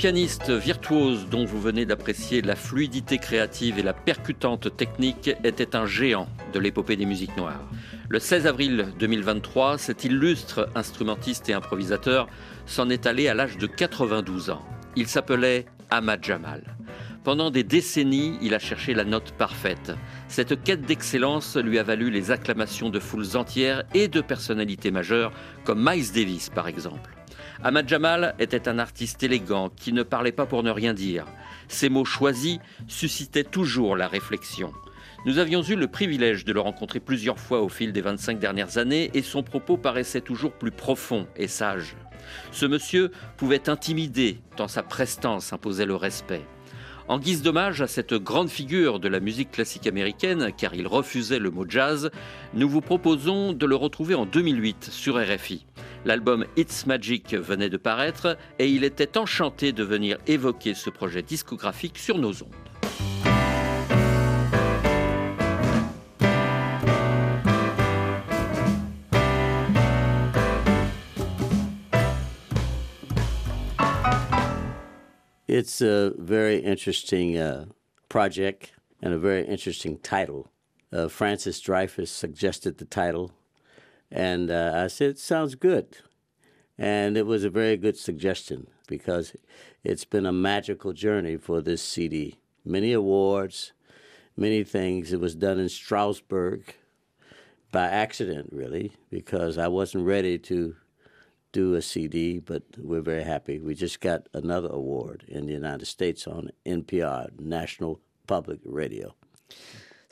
Pianiste virtuose dont vous venez d'apprécier la fluidité créative et la percutante technique était un géant de l'épopée des musiques noires. Le 16 avril 2023, cet illustre instrumentiste et improvisateur s'en est allé à l'âge de 92 ans. Il s'appelait Ahmad Jamal. Pendant des décennies, il a cherché la note parfaite. Cette quête d'excellence lui a valu les acclamations de foules entières et de personnalités majeures, comme Miles Davis par exemple. Ahmad Jamal était un artiste élégant qui ne parlait pas pour ne rien dire. Ses mots choisis suscitaient toujours la réflexion. Nous avions eu le privilège de le rencontrer plusieurs fois au fil des 25 dernières années et son propos paraissait toujours plus profond et sage. Ce monsieur pouvait intimider tant sa prestance imposait le respect. En guise d'hommage à cette grande figure de la musique classique américaine, car il refusait le mot jazz, nous vous proposons de le retrouver en 2008 sur RFI. L'album It's Magic venait de paraître et il était enchanté de venir évoquer ce projet discographique sur nos ondes. It's a very interesting uh, project and a very interesting title. Uh, Francis Dreyfus suggested the title, and uh, I said, Sounds good. And it was a very good suggestion because it's been a magical journey for this CD. Many awards, many things. It was done in Strasbourg by accident, really, because I wasn't ready to do a CD, but we're very happy. We just got another award in the United States on NPR, National Public Radio.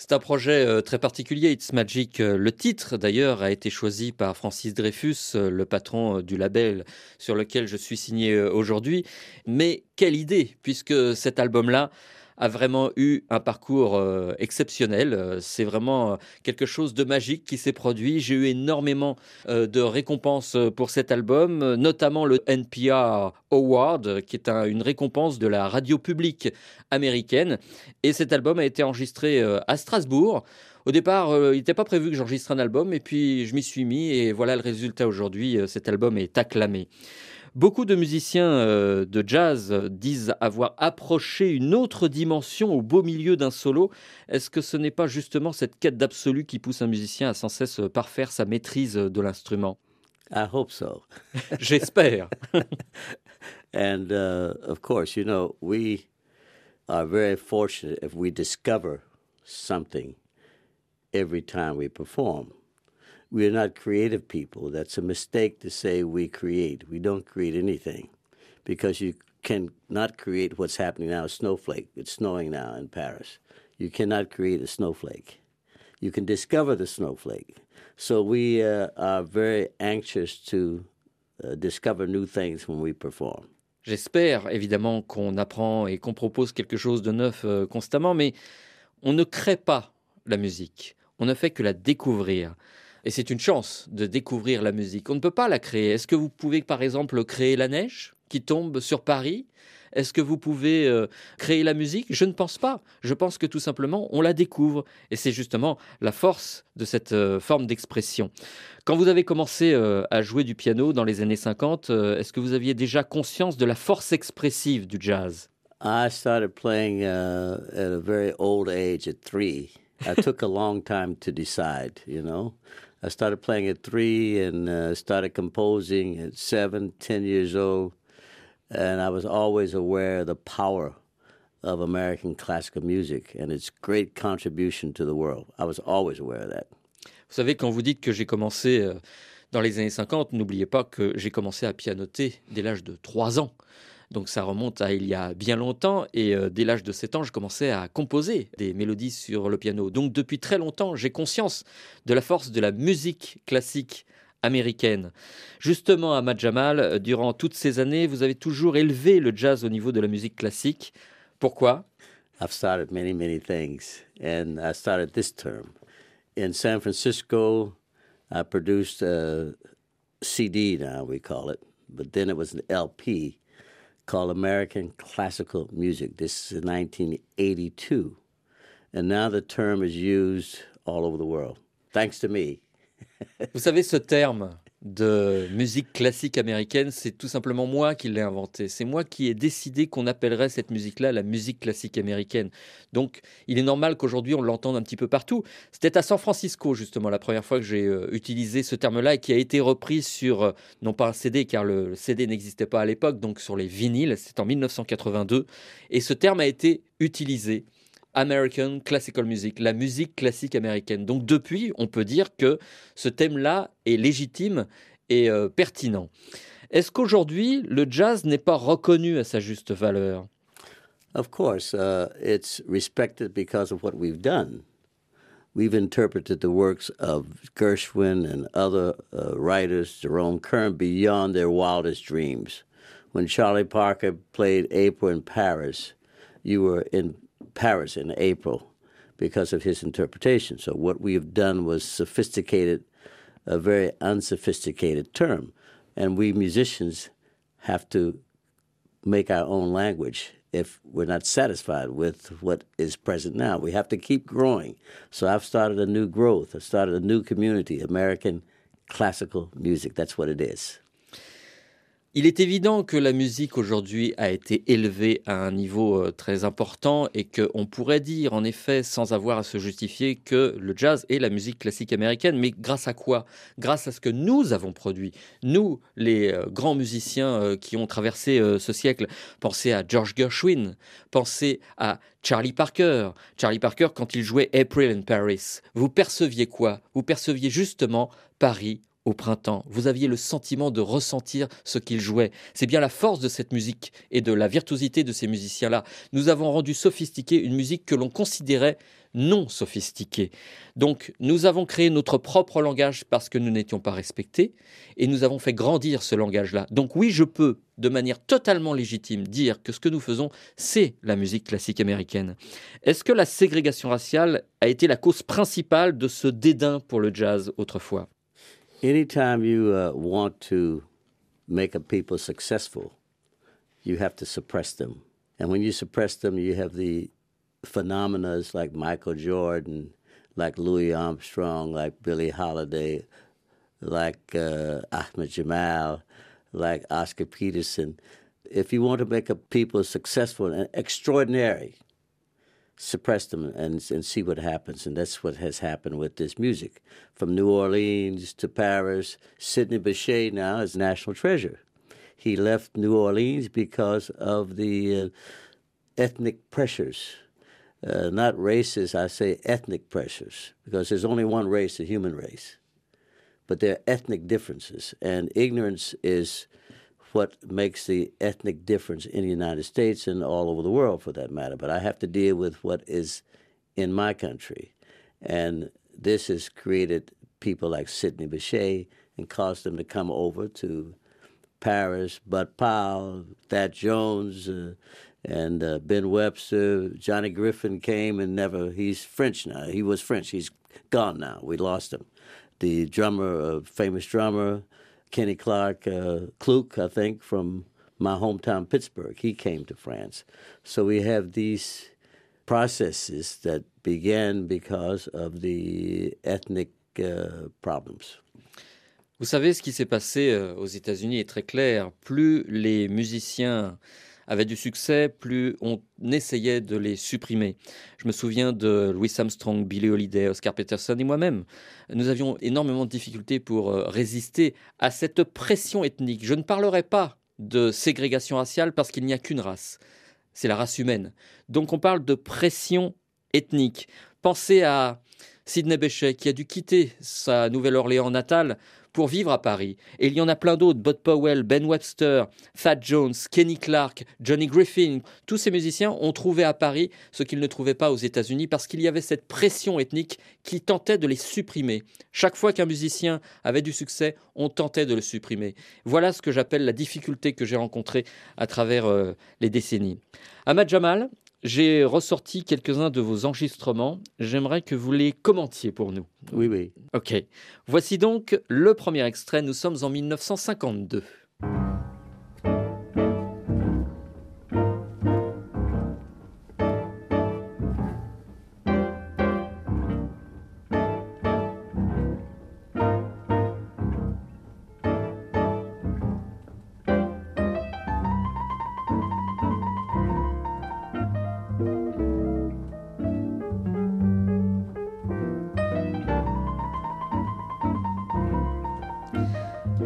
C'est un projet euh, très particulier, It's Magic. Euh, Le titre, d'ailleurs, a été choisi par Francis Dreyfus, euh, le patron du label sur lequel je suis signé aujourd'hui. Mais quelle idée, puisque cet album-là a vraiment eu un parcours euh, exceptionnel. Euh, C'est vraiment euh, quelque chose de magique qui s'est produit. J'ai eu énormément de récompenses pour cet album, notamment le NPR Award, qui est un- une récompense de la radio publique américaine. Et cet album a été enregistré à Strasbourg. Au départ, il n'était pas prévu que j'enregistre un album, et puis je m'y suis mis, et voilà le résultat aujourd'hui. Cet album est acclamé. Beaucoup de musiciens euh, de jazz euh, disent avoir approché une autre dimension au beau milieu d'un solo. Est-ce que ce n'est pas justement cette quête d'absolu qui pousse un musicien à sans cesse euh, parfaire sa maîtrise de l'instrument? I hope so. J'espère. And uh, of course, you know, we are very fortunate if we discover something every time we perform. We are not creative people. That's a mistake to say we create. We don't create anything because you can not create what's happening now. A snowflake. It's snowing now in Paris. You cannot create a snowflake. You can discover the snowflake. So we uh, are very anxious to uh, discover new things when we perform. J'espère évidemment qu'on apprend et qu'on propose quelque chose de neuf euh, constamment, mais on ne crée pas la musique, on ne fait que la découvrir. Et c'est une chance de découvrir la musique. On ne peut pas la créer. Est-ce que vous pouvez par exemple créer la neige qui tombe sur Paris? Est-ce que vous pouvez euh, créer la musique? Je ne pense pas. Je pense que tout simplement on la découvre. Et c'est justement la force de cette euh, forme d'expression. Quand vous avez commencé euh, à jouer du piano dans les années 50, euh, est-ce que vous aviez déjà conscience de la force expressive du jazz? I started playing uh, at a very old age, at three. I took a long time to decide, you know? I started playing at three and uh, started composing at seven, ten years old. And I was always aware of the power of American classical music and its great contribution to the world. I was always aware of that. Vous savez, quand vous dites que j'ai commencé euh, dans les années 50, n'oubliez pas que j'ai commencé à pianoter dès l'âge de 3 ans. Donc ça remonte à il y a bien longtemps et euh, dès l'âge de 7 ans, je commençais à composer des mélodies sur le piano. Donc depuis très longtemps, j'ai conscience de la force de la musique classique américaine. Justement, Ahmad Jamal, euh, durant toutes ces années, vous avez toujours élevé le jazz au niveau de la musique classique. Pourquoi? I've started many, many things, and I started this term. In San Francisco, I produced a CD, now we call it, but then it was an LP called American Classical Music. This is 1982. And now the term is used all over the world, thanks to me. Vous savez, ce terme de musique classique américaine, c'est tout simplement moi qui l'ai inventé. C'est moi qui ai décidé qu'on appellerait cette musique-là la musique classique américaine. Donc, il est normal qu'aujourd'hui on l'entende un petit peu partout. C'était à San Francisco, justement, la première fois que j'ai euh, utilisé ce terme-là et qui a été repris sur, euh, non pas un CD, car le CD n'existait pas à l'époque, donc sur les vinyles, c'était en 1982. Et ce terme a été utilisé American Classical Music, la musique classique américaine. Donc depuis, on peut dire que ce thème-là est légitime et euh, pertinent. Est-ce qu'aujourd'hui, le jazz n'est pas reconnu à sa juste valeur? Of course, uh, it's respected because of what we've done. We've interpreted the works of Gershwin and other uh, writers, Jerome Kern, beyond their wildest dreams. When Charlie Parker played April in Paris, you were in Paris in April because of his interpretation. So what we have done was sophisticated, a very unsophisticated term. And we musicians have to make our own language if we're not satisfied with what is present now. We have to keep growing. So I've started a new growth. I've started a new community, American classical music. That's what it is. Il est évident que la musique aujourd'hui a été élevée à un niveau euh, très important et qu'on pourrait dire en effet sans avoir à se justifier que le jazz est la musique classique américaine. Mais grâce à quoi? Grâce à ce que nous avons produit. Nous, les euh, grands musiciens euh, qui ont traversé ce siècle. Pensez à George Gershwin, pensez à Charlie Parker. Charlie Parker quand il jouait April in Paris. Vous perceviez quoi? Vous perceviez justement Paris au printemps. Vous aviez le sentiment de ressentir ce qu'ils jouaient. C'est bien la force de cette musique et de la virtuosité de ces musiciens-là. Nous avons rendu sophistiquée une musique que l'on considérait non sophistiquée. Donc nous avons créé notre propre langage parce que nous n'étions pas respectés et nous avons fait grandir ce langage-là. Donc oui, je peux de manière totalement légitime dire que ce que nous faisons, c'est la musique classique américaine. Est-ce que la ségrégation raciale a été la cause principale de ce dédain pour le jazz autrefois? Anytime you uh, want to make a people successful, you have to suppress them. And when you suppress them, you have the phenomena like Michael Jordan, like Louis Armstrong, like Billie Holiday, like uh, Ahmed Jamal, like Oscar Peterson. If you want to make a people successful and extraordinary, suppress them and, and see what happens. And that's what has happened with this music. From New Orleans to Paris, Sidney Bechet now is national treasure. He left New Orleans because of the uh, ethnic pressures. Uh, not races, I say ethnic pressures, because there's only one race, the human race. But there are ethnic differences, and ignorance is what makes the ethnic difference in the United States and all over the world for that matter. But I have to deal with what is in my country. And this has created people like Sidney Bechet and caused them to come over to Paris, Bud Powell, Thad Jones, uh, and uh, Ben Webster. Johnny Griffin came and never, he's French now. He was French. He's gone now. We lost him. The drummer, uh, famous drummer, Kenny Clark uh, I think, from my hometown, Pittsburgh, he came to France. So we have these processes that began because of the ethnic uh, problems. Vous savez, ce qui s'est passé euh, aux États-Unis est très clair. Plus les musiciens avaient du succès, plus on essayait de les supprimer. Je me souviens de Louis Armstrong, Billy Holiday, Oscar Peterson et moi-même. Nous avions énormément de difficultés pour euh, résister à cette pression ethnique. Je ne parlerai pas de ségrégation raciale parce qu'il n'y a qu'une race. C'est la race humaine. Donc on parle de pression ethnique. Pensez à Sidney Bechet qui a dû quitter sa Nouvelle-Orléans natale pour vivre à Paris. Et il y en a plein d'autres, Bud Powell, Ben Webster, Thad Jones, Kenny Clark, Johnny Griffin. Tous ces musiciens ont trouvé à Paris ce qu'ils ne trouvaient pas aux États-Unis parce qu'il y avait cette pression ethnique qui tentait de les supprimer. Chaque fois qu'un musicien avait du succès, on tentait de le supprimer. Voilà ce que j'appelle la difficulté que j'ai rencontrée à travers euh, les décennies. Ahmad Jamal, j'ai ressorti quelques-uns de vos enregistrements. J'aimerais que vous les commentiez pour nous. Oui, oui. Ok. Voici donc le premier extrait. Nous sommes en 1952.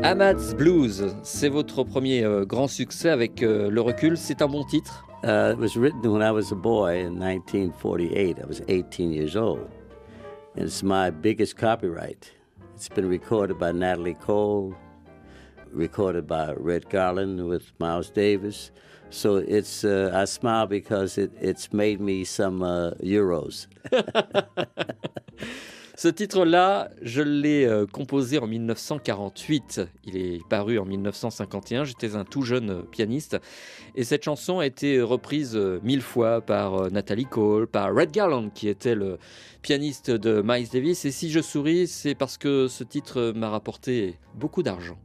Ahmad's Blues, c'est votre premier euh, grand succès avec euh, le recul. C'est un bon titre? Uh, it was written when I was a boy in 1948. I was 18 years old. And it's my biggest copyright. It's been recorded by Natalie Cole, recorded by Red Garland with Miles Davis. So it's uh, I smile because it, it's made me some uh, euros. Ce titre-là, je l'ai euh, composé en 1948. Il est paru en 1951. J'étais un tout jeune euh, pianiste. Et cette chanson a été reprise euh, mille fois par Nathalie Cole, par Red Garland, qui était le pianiste de Miles Davis. Et si je souris, c'est parce que ce titre m'a rapporté beaucoup d'argent.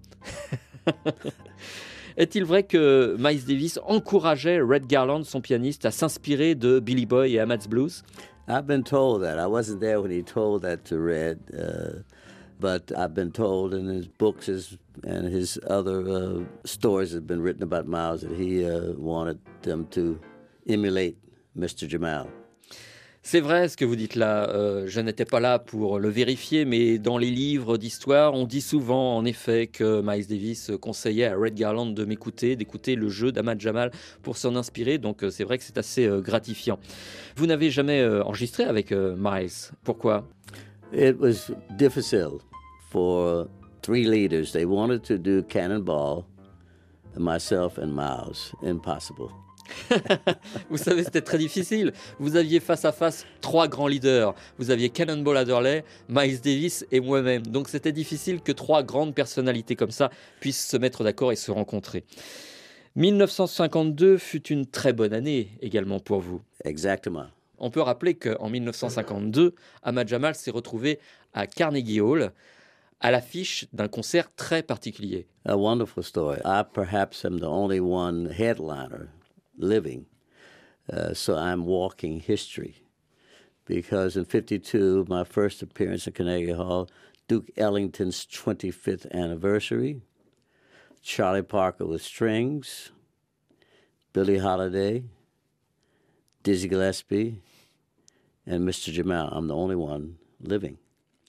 Est-il vrai que Miles Davis encourageait Red Garland, son pianiste, à s'inspirer de Billy Boy et Ahmad's Blues? I've been told that. I wasn't there when he told that to Red, uh, but I've been told in his books his, and his other uh, stories have been written about Miles that he uh, wanted them to emulate Mr. Jamal. C'est vrai ce que vous dites là, euh, je n'étais pas là pour le vérifier, mais dans les livres d'histoire, on dit souvent en effet que Miles Davis conseillait à Red Garland de m'écouter, d'écouter le jeu d'Ahmad Jamal pour s'en inspirer, donc euh, c'est vrai que c'est assez euh, gratifiant. Vous n'avez jamais enregistré avec Miles, pourquoi? It was difficile for three leaders. They wanted to do Cannonball, myself and Miles. Impossible. Vous savez, c'était très difficile. Vous aviez face à face trois grands leaders. Vous aviez Cannonball Adderley, Miles Davis et moi-même. Donc c'était difficile que trois grandes personnalités comme ça puissent se mettre d'accord et se rencontrer. 1952 fut une très bonne année également pour vous. Exactement. On peut rappeler qu'en 1952, Ahmad Jamal s'est retrouvé à Carnegie Hall à l'affiche d'un concert très particulier. A wonderful story. I perhaps am the only one headliner living, uh, so I'm walking history. Because in 52, my first appearance at Carnegie Hall, Duke Ellington's 25th anniversary, Charlie Parker with strings, Billie Holiday, Dizzy Gillespie, and Mr. Jamal. I'm the only one living.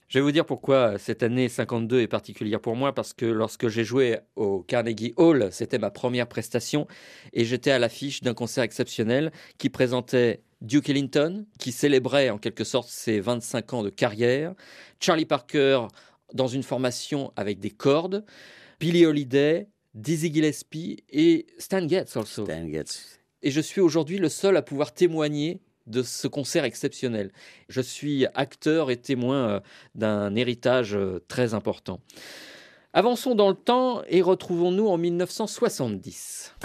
Je vais vous dire pourquoi cette année 52 est particulière pour moi, parce que lorsque j'ai joué au Carnegie Hall, c'était ma première prestation, et j'étais à l'affiche d'un concert exceptionnel qui présentait Duke Ellington, qui célébrait en quelque sorte ses 25 ans de carrière, Charlie Parker dans une formation avec des cordes, Billie Holiday, Dizzy Gillespie et Stan Getz also. Stan Getz. Et je suis aujourd'hui le seul à pouvoir témoigner de ce concert exceptionnel. Je suis acteur et témoin euh, d'un héritage euh, très important. Avançons dans le temps et retrouvons-nous en 1970.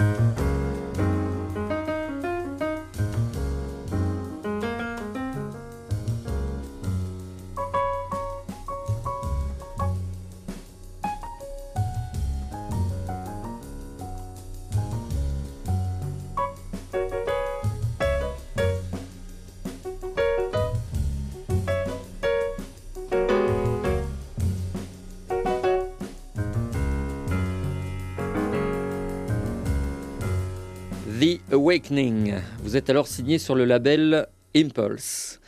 The Awakening. Vous êtes alors signé sur le label Impulse.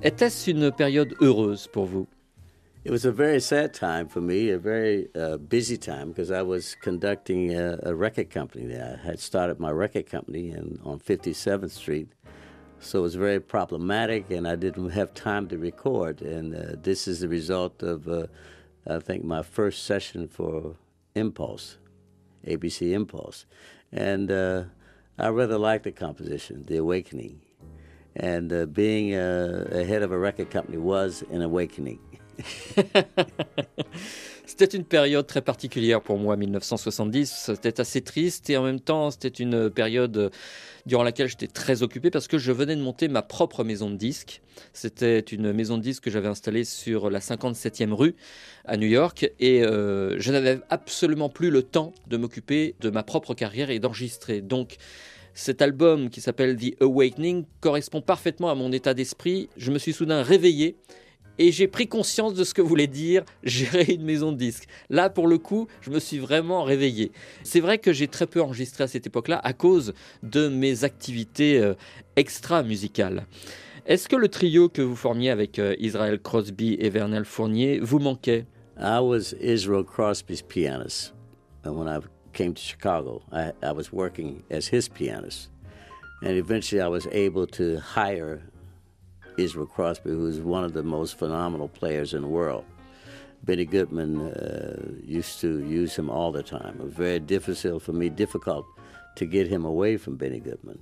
Était-ce une période heureuse pour vous? It was a very sad time for me, a very uh, busy time because I was conducting a, a record company. I had started my record company on 57th Street, so it was very problematic, and I didn't have time to record. And uh, this is the result of, uh, I think, my first session for Impulse, ABC Impulse, and uh, I rather liked the composition, The Awakening, and uh, being uh, a head of a record company was an awakening. C'était une période très particulière pour moi, 1970. C'était assez triste et en même temps, c'était une période durant laquelle j'étais très occupé parce que je venais de monter ma propre maison de disques. C'était une maison de disques que j'avais installée sur la 57e rue à New York et euh, je n'avais absolument plus le temps de m'occuper de ma propre carrière et d'enregistrer. Donc, cet album qui s'appelle The Awakening correspond parfaitement à mon état d'esprit. Je me suis soudain réveillé et j'ai pris conscience de ce que voulait dire gérer une maison de disques. Là, pour le coup, je me suis vraiment réveillé. C'est vrai que j'ai très peu enregistré à cette époque-là à cause de mes activités euh, extra-musicales. Est-ce que le trio que vous formiez avec euh, Israel Crosby et Vernel Fournier vous manquait? I was Israel Crosby's pianist. And when I came to Chicago, I, I was working as his pianist. And eventually I was able to hire Israel Crosby, who's one of the most phenomenal players in the world. Benny Goodman uh, used to use him all the time. It was very difficult for me, difficult to get him away from Benny Goodman.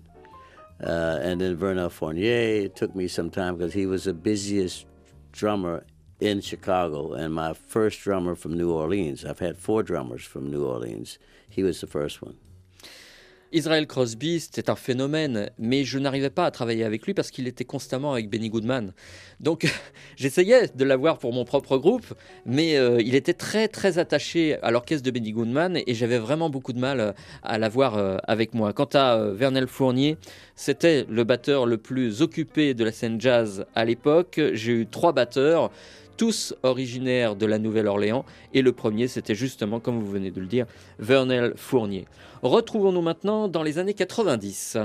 Uh, and then Vernon Fournier, it took me some time because he was the busiest drummer in Chicago and my first drummer from New Orleans. I've had four drummers from New Orleans. He was the first one. Israel Crosby, c'était un phénomène, mais je n'arrivais pas à travailler avec lui parce qu'il était constamment avec Benny Goodman. Donc j'essayais de l'avoir pour mon propre groupe, mais euh, il était très très attaché à l'orchestre de Benny Goodman et j'avais vraiment beaucoup de mal à l'avoir euh, avec moi. Quant à euh, Vernel Fournier, c'était le batteur le plus occupé de la scène jazz à l'époque. J'ai eu trois batteurs tous originaires de la Nouvelle-Orléans. Et le premier, c'était justement, comme vous venez de le dire, Vernel Fournier. Retrouvons-nous maintenant dans les années 90.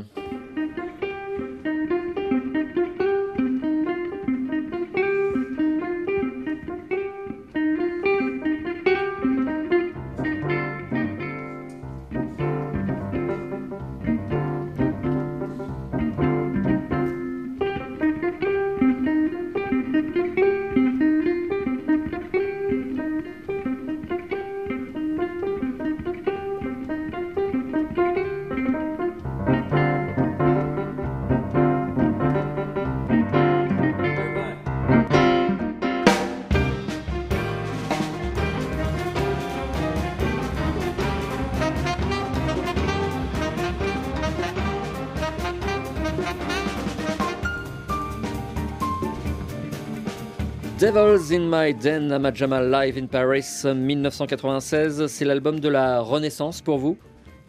Devils in My Den, Ahmad Jamal Live in Paris, 1996. C'est l'album de la Renaissance pour vous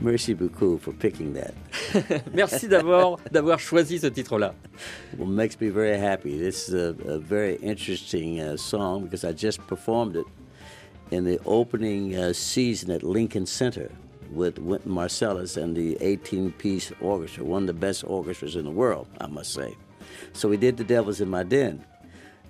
Merci beaucoup for picking that. Merci d'avoir d'avoir choisi ce titre-là. Well, makes me very happy. This is a, a very interesting uh, song because I just performed it in the opening uh, season at Lincoln Center with Wynton Marsalis and the 18-piece orchestra, one of the best orchestras in the world, I must say. So we did The Devils in My Den.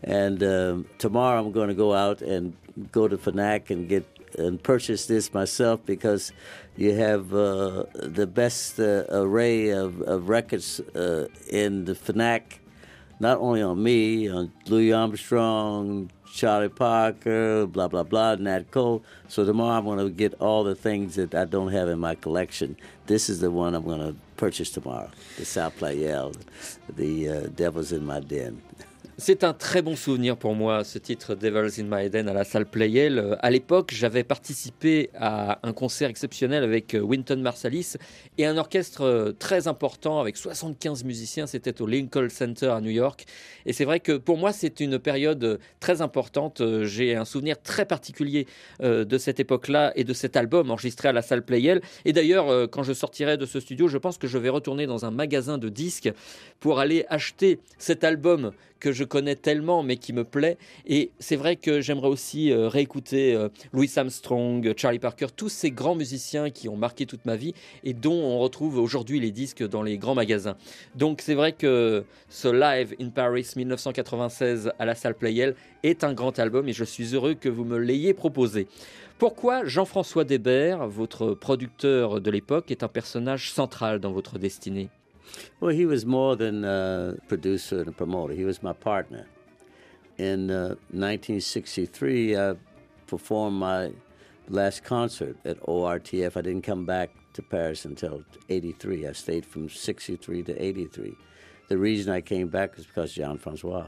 And um, tomorrow I'm going to go out and go to Fnac and get and purchase this myself because you have uh, the best uh, array of, of records uh, in the Fnac, not only on me, on Louis Armstrong, Charlie Parker, blah blah blah, Nat Cole. So tomorrow I'm going to get all the things that I don't have in my collection. This is the one I'm going to purchase tomorrow. The South Playel, the uh, Devils in My Den. C'est un très bon souvenir pour moi, ce titre Devils in My Eden à la salle Playel. Euh, à l'époque, j'avais participé à un concert exceptionnel avec euh, Winton Marsalis et un orchestre euh, très important avec 75 musiciens. C'était au Lincoln Center à New York. Et c'est vrai que pour moi, c'est une période très importante. J'ai un souvenir très particulier de cette époque-là et de cet album enregistré à la salle Playel. Et d'ailleurs, quand je sortirai de ce studio, je pense que je vais retourner dans un magasin de disques pour aller acheter cet album que je connais tellement mais qui me plaît. Et c'est vrai que j'aimerais aussi euh, réécouter euh, Louis Armstrong, Charlie Parker, tous ces grands musiciens qui ont marqué toute ma vie et dont on retrouve aujourd'hui les disques dans les grands magasins. Donc c'est vrai que ce Live in Paris 1996 à la salle Playel est un grand album et je suis heureux que vous me l'ayez proposé. Pourquoi Jean-François Debert, votre producteur de l'époque, est un personnage central dans votre destinée? Well, he was more than a producer and a promoter. He was my partner. In uh, 1963, I performed my last concert at ORTF. I didn't come back to Paris until 83. I stayed from 63 to 83. The reason I came back was because Jean-François.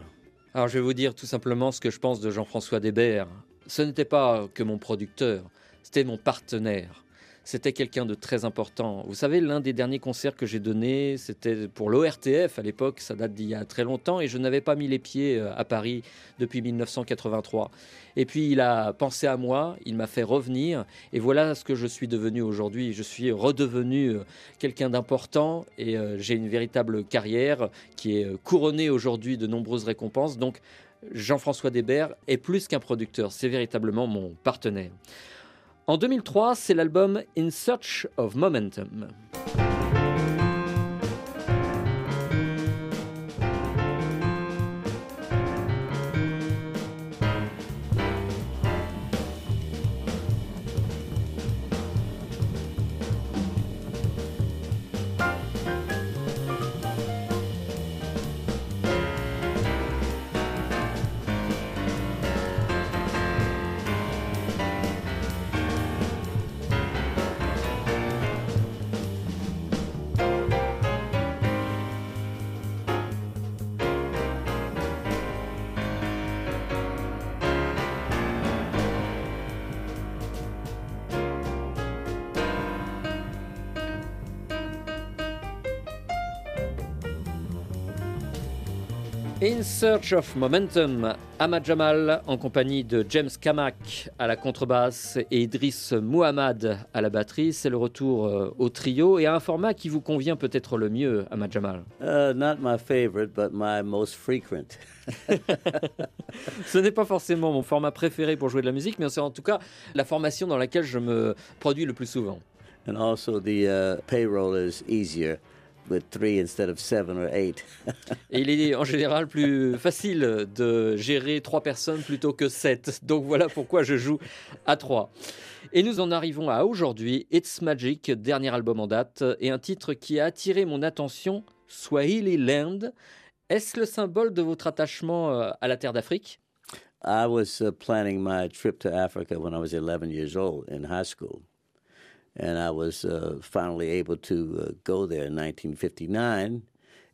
Alors je vais vous dire tout simplement ce que je pense de Jean-François Debert. Ce n'était pas que mon producteur, c'était mon partenaire. C'était quelqu'un de très important. Vous savez, l'un des derniers concerts que j'ai donné, c'était pour l'ORTF à l'époque, ça date d'il y a très longtemps, et je n'avais pas mis les pieds euh, à Paris depuis 1983. Et puis il a pensé à moi, il m'a fait revenir, et voilà ce que je suis devenu aujourd'hui. Je suis redevenu euh, quelqu'un d'important, et euh, j'ai une véritable carrière qui est couronnée aujourd'hui de nombreuses récompenses. Donc Jean-François Desbert est plus qu'un producteur, c'est véritablement mon partenaire. En 2003, c'est l'album In Search of Momentum. Search of Momentum, Ahmad Jamal en compagnie de James Kamak à la contrebasse et Idriss Muhammad à la batterie. C'est le retour euh, au trio et à un format qui vous convient peut-être le mieux, Ahmad Jamal. Uh, not my favorite, but my most frequent. Ce n'est pas forcément mon format préféré pour jouer de la musique, mais c'est en tout cas la formation dans laquelle je me produis le plus souvent. And also the uh, payroll is easier with three instead of seven or eight. Et il est en général plus facile de gérer trois personnes plutôt que sept. Donc voilà pourquoi je joue à trois. Et nous en arrivons à aujourd'hui, It's Magic, dernier album en date, et un titre qui a attiré mon attention, Swahili Land. Est-ce le symbole de votre attachement euh, à la terre d'Afrique? I was uh, planning my trip to Africa when I was 11 years old in high school. And I was uh, finally able to uh, go there in 1959.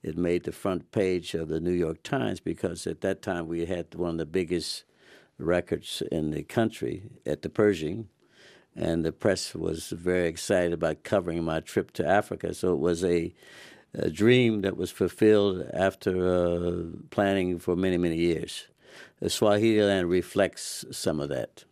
It made the front page of the New York Times because at that time we had one of the biggest records in the country at the Pershing, and the press was very excited about covering my trip to Africa. So it was a, a dream that was fulfilled after uh, planning for many, many years. The Swahili land reflects some of that.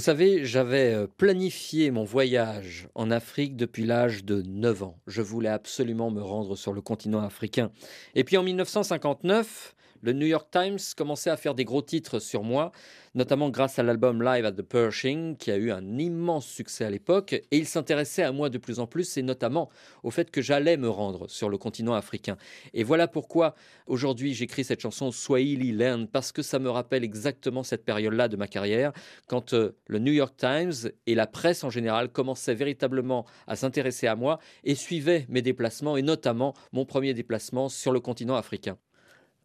Vous savez, j'avais euh, planifié mon voyage en Afrique depuis l'âge de 9 ans. Je voulais absolument me rendre sur le continent africain. Et puis en 1959, le New York Times commençait à faire des gros titres sur moi, notamment grâce à l'album Live at the Pershing, qui a eu un immense succès à l'époque, et il s'intéressait à moi de plus en plus, et notamment au fait que j'allais me rendre sur le continent africain. Et voilà pourquoi aujourd'hui j'écris cette chanson Swahili Land, parce que ça me rappelle exactement cette période-là de ma carrière, quand euh, le New York Times et la presse en général commençaient véritablement à s'intéresser à moi et suivaient mes déplacements, et notamment mon premier déplacement sur le continent africain.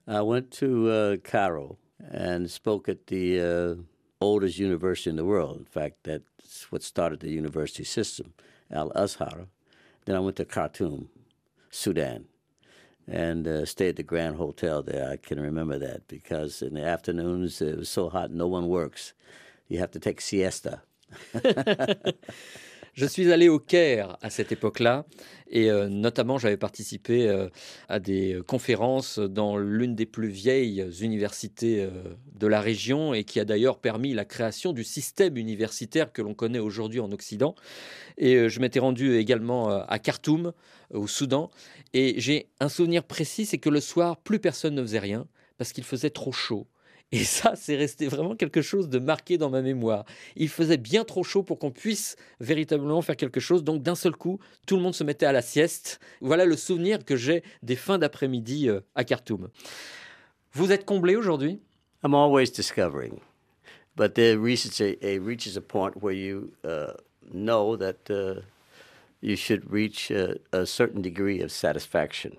I went to uh, Cairo and spoke at the uh, oldest university in the world. In fact, that's what started the university system, Al Azhar. Then I went to Khartoum, Sudan. and uh, stay at the Grand Hotel there. I can remember that because in the afternoons it was so hot, no one works. You have to take siesta. Je suis allé au Caire à cette époque-là et euh, notamment j'avais participé euh, à des conférences dans l'une des plus vieilles universités euh, de la région et qui a d'ailleurs permis la création du système universitaire que l'on connaît aujourd'hui en Occident. Et je m'étais rendu également à Khartoum, au Soudan, et j'ai un souvenir précis, c'est que le soir, plus personne ne faisait rien parce qu'il faisait trop chaud. Et ça, c'est resté vraiment quelque chose de marqué dans ma mémoire. Il faisait bien trop chaud pour qu'on puisse véritablement faire quelque chose. Donc d'un seul coup, tout le monde se mettait à la sieste. Voilà le souvenir que j'ai des fins d'après-midi euh, à Khartoum. Vous êtes comblé aujourd'hui? I'm always discovering. But there reaches a, point where you uh, know that uh, you should reach a certain degree of satisfaction.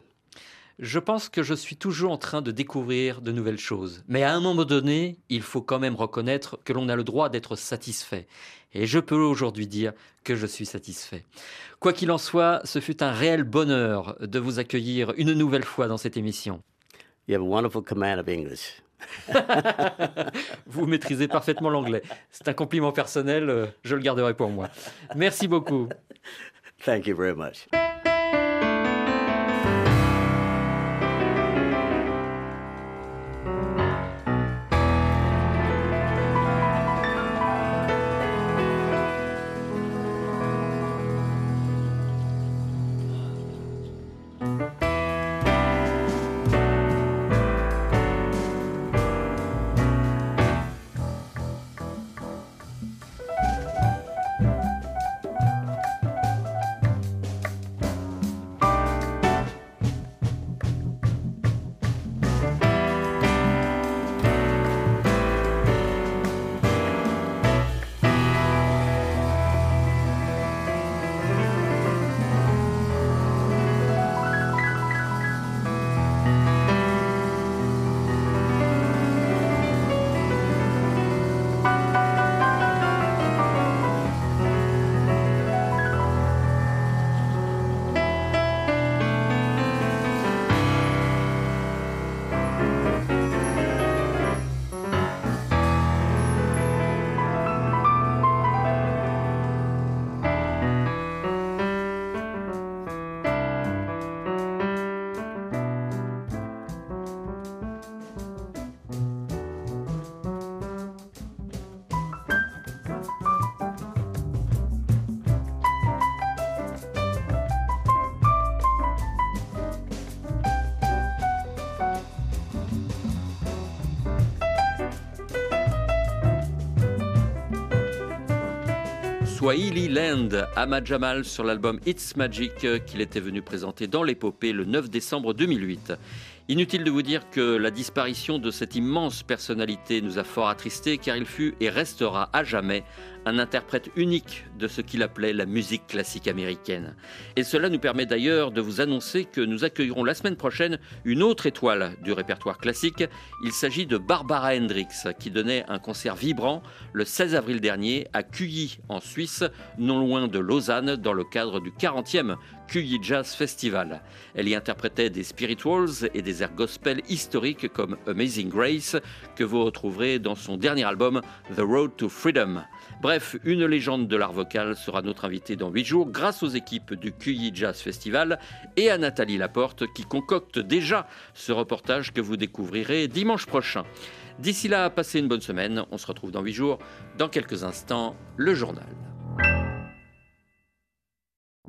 Je pense que je suis toujours en train de découvrir de nouvelles choses. Mais à un moment donné, il faut quand même reconnaître que l'on a le droit d'être satisfait. Et je peux aujourd'hui dire que je suis satisfait. Quoi qu'il en soit, ce fut un réel bonheur de vous accueillir une nouvelle fois dans cette émission. You have a wonderful command of English. vous maîtrisez parfaitement l'anglais. C'est un compliment personnel, euh, je le garderai pour moi. Merci beaucoup. Thank you very much. Swahili Land, Ahmad Jamal sur l'album It's Magic euh, qu'il était venu présenter dans l'épopée le 9 décembre 2008. Inutile de vous dire que la disparition de cette immense personnalité nous a fort attristés car il fut et restera à jamais un interprète unique de ce qu'il appelait la musique classique américaine. Et cela nous permet d'ailleurs de vous annoncer que nous accueillerons la semaine prochaine une autre étoile du répertoire classique. Il s'agit de Barbara Hendricks qui donnait un concert vibrant le 16 avril dernier à Cuyi en Suisse, non loin de Lausanne, dans le cadre du 40e Cuyi Jazz Festival. Elle y interprétait des spirituals et des airs gospel historiques comme Amazing Grace que vous retrouverez dans son dernier album The Road to Freedom. Bref, une légende de l'art vocal sera notre invitée dans 8 jours grâce aux équipes du QI Jazz Festival et à Nathalie Laporte qui concocte déjà ce reportage que vous découvrirez dimanche prochain. D'ici là, passez une bonne semaine. On se retrouve dans 8 jours. Dans quelques instants, le journal.